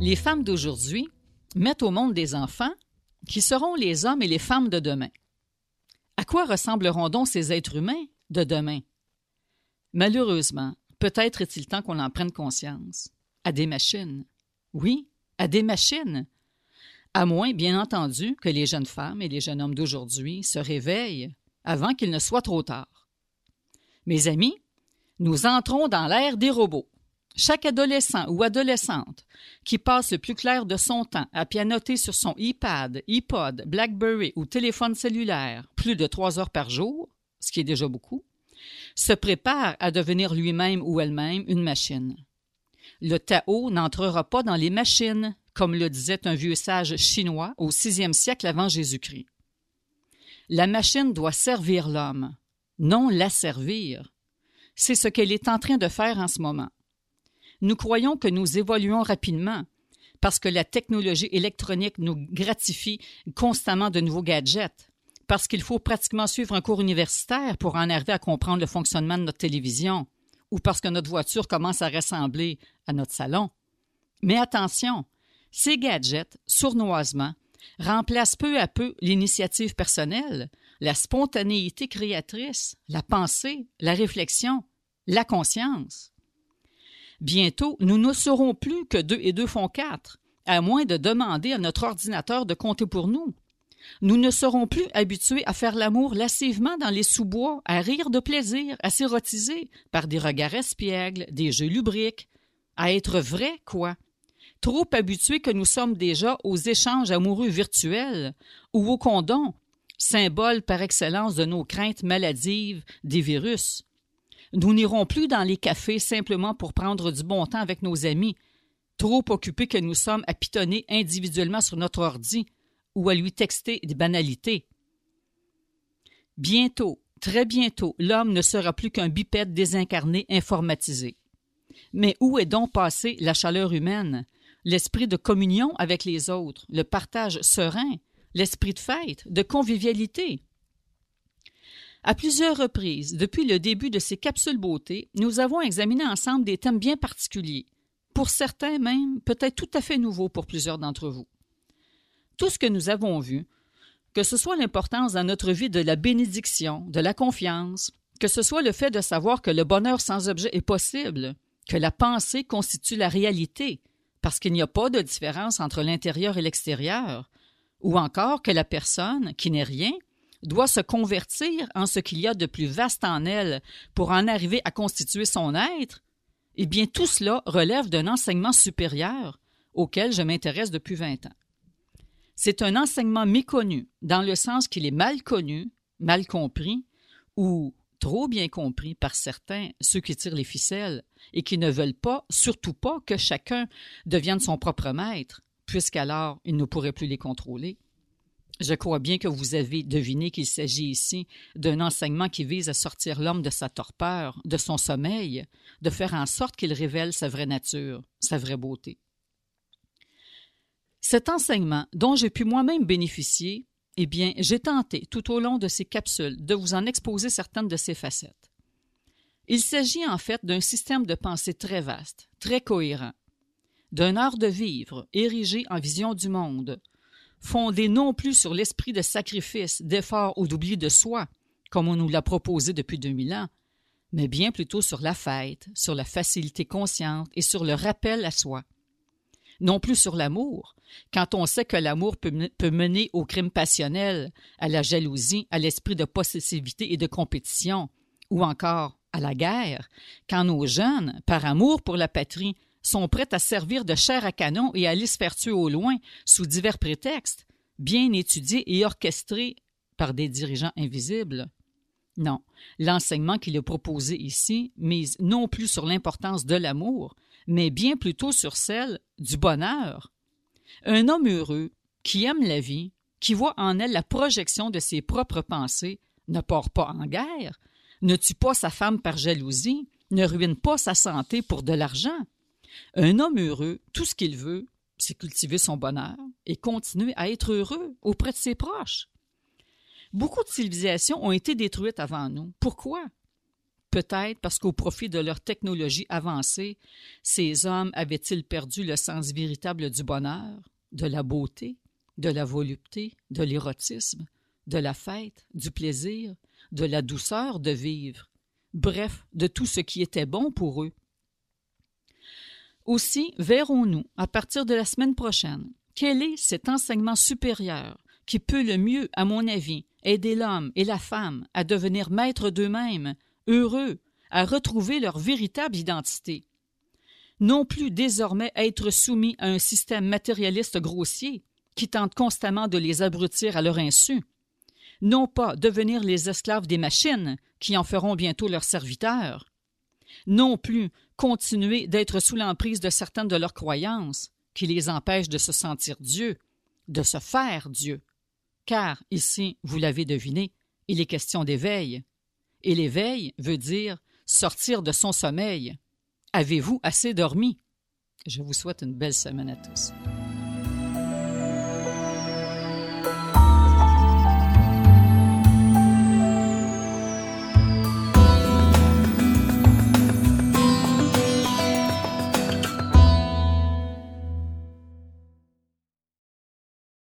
Les femmes d'aujourd'hui mettent au monde des enfants qui seront les hommes et les femmes de demain. À quoi ressembleront donc ces êtres humains de demain? Malheureusement, peut-être est-il temps qu'on en prenne conscience. À des machines. Oui, à des machines. À moins, bien entendu, que les jeunes femmes et les jeunes hommes d'aujourd'hui se réveillent avant qu'il ne soit trop tard. Mes amis, nous entrons dans l'ère des robots. Chaque adolescent ou adolescente qui passe le plus clair de son temps à pianoter sur son iPad, iPod, BlackBerry ou téléphone cellulaire plus de trois heures par jour, ce qui est déjà beaucoup, se prépare à devenir lui-même ou elle-même une machine. Le Tao n'entrera pas dans les machines, comme le disait un vieux sage chinois au sixième siècle avant Jésus-Christ. La machine doit servir l'homme, non l'asservir. C'est ce qu'elle est en train de faire en ce moment. Nous croyons que nous évoluons rapidement parce que la technologie électronique nous gratifie constamment de nouveaux gadgets, parce qu'il faut pratiquement suivre un cours universitaire pour en arriver à comprendre le fonctionnement de notre télévision, ou parce que notre voiture commence à ressembler à notre salon. Mais attention, ces gadgets, sournoisement, remplacent peu à peu l'initiative personnelle, la spontanéité créatrice, la pensée, la réflexion, la conscience. Bientôt, nous ne serons plus que deux et deux font quatre, à moins de demander à notre ordinateur de compter pour nous. Nous ne serons plus habitués à faire l'amour lascivement dans les sous-bois, à rire de plaisir, à s'érotiser par des regards espiègles, des jeux lubriques, à être vrais, quoi? Trop habitués que nous sommes déjà aux échanges amoureux virtuels ou aux condons, symbole par excellence de nos craintes maladives des virus. Nous n'irons plus dans les cafés simplement pour prendre du bon temps avec nos amis, trop occupés que nous sommes à pitonner individuellement sur notre ordi ou à lui texter des banalités. Bientôt, très bientôt, l'homme ne sera plus qu'un bipède désincarné informatisé. Mais où est donc passée la chaleur humaine, l'esprit de communion avec les autres, le partage serein, l'esprit de fête, de convivialité? À plusieurs reprises, depuis le début de ces capsules beauté, nous avons examiné ensemble des thèmes bien particuliers, pour certains même peut-être tout à fait nouveaux pour plusieurs d'entre vous. Tout ce que nous avons vu, que ce soit l'importance dans notre vie de la bénédiction, de la confiance, que ce soit le fait de savoir que le bonheur sans objet est possible, que la pensée constitue la réalité, parce qu'il n'y a pas de différence entre l'intérieur et l'extérieur, ou encore que la personne, qui n'est rien, doit se convertir en ce qu'il y a de plus vaste en elle pour en arriver à constituer son être, eh bien tout cela relève d'un enseignement supérieur auquel je m'intéresse depuis vingt ans. C'est un enseignement méconnu, dans le sens qu'il est mal connu, mal compris, ou trop bien compris par certains, ceux qui tirent les ficelles, et qui ne veulent pas, surtout pas, que chacun devienne son propre maître, puisqu'alors il ne pourrait plus les contrôler. Je crois bien que vous avez deviné qu'il s'agit ici d'un enseignement qui vise à sortir l'homme de sa torpeur, de son sommeil, de faire en sorte qu'il révèle sa vraie nature, sa vraie beauté. Cet enseignement, dont j'ai pu moi-même bénéficier, eh bien, j'ai tenté, tout au long de ces capsules, de vous en exposer certaines de ces facettes. Il s'agit en fait d'un système de pensée très vaste, très cohérent, d'un art de vivre érigé en vision du monde, fondé non plus sur l'esprit de sacrifice, d'effort ou d'oubli de soi, comme on nous l'a proposé depuis 2000 ans, mais bien plutôt sur la fête, sur la facilité consciente et sur le rappel à soi. Non plus sur l'amour, quand on sait que l'amour peut, mener au crime passionnel, à la jalousie, à l'esprit de possessivité et de compétition, ou encore à la guerre, quand nos jeunes, par amour pour la patrie, sont prêtes à servir de chair à canon et à aller se faire tuer au loin sous divers prétextes, bien étudiés et orchestrés par des dirigeants invisibles. Non, l'enseignement qu'il a proposé ici mise non plus sur l'importance de l'amour, mais bien plutôt sur celle du bonheur. Un homme heureux, qui aime la vie, qui voit en elle la projection de ses propres pensées, ne part pas en guerre, ne tue pas sa femme par jalousie, ne ruine pas sa santé pour de l'argent, un homme heureux, tout ce qu'il veut, c'est cultiver son bonheur et continuer à être heureux auprès de ses proches. Beaucoup de civilisations ont été détruites avant nous. Pourquoi? Peut-être parce qu'au profit de leur technologie avancée, ces hommes avaient-ils perdu le sens véritable du bonheur, de la beauté, de la volupté, de l'érotisme, de la fête, du plaisir, de la douceur de vivre, bref, de tout ce qui était bon pour eux. Aussi verrons-nous, à partir de la semaine prochaine, quel est cet enseignement supérieur qui peut le mieux, à mon avis, aider l'homme et la femme à devenir maîtres d'eux-mêmes, heureux, à retrouver leur véritable identité? Non plus désormais être soumis à un système matérialiste grossier qui tente constamment de les abrutir à leur insu. Non pas devenir les esclaves des machines qui en feront bientôt leurs serviteurs. Non plus continuer d'être sous l'emprise de certaines de leurs croyances qui les empêchent de se sentir Dieu, de se faire Dieu. Car ici, vous l'avez deviné, il est question d'éveil. Et l'éveil veut dire sortir de son sommeil. Avez-vous assez dormi? Je vous souhaite une belle semaine à tous.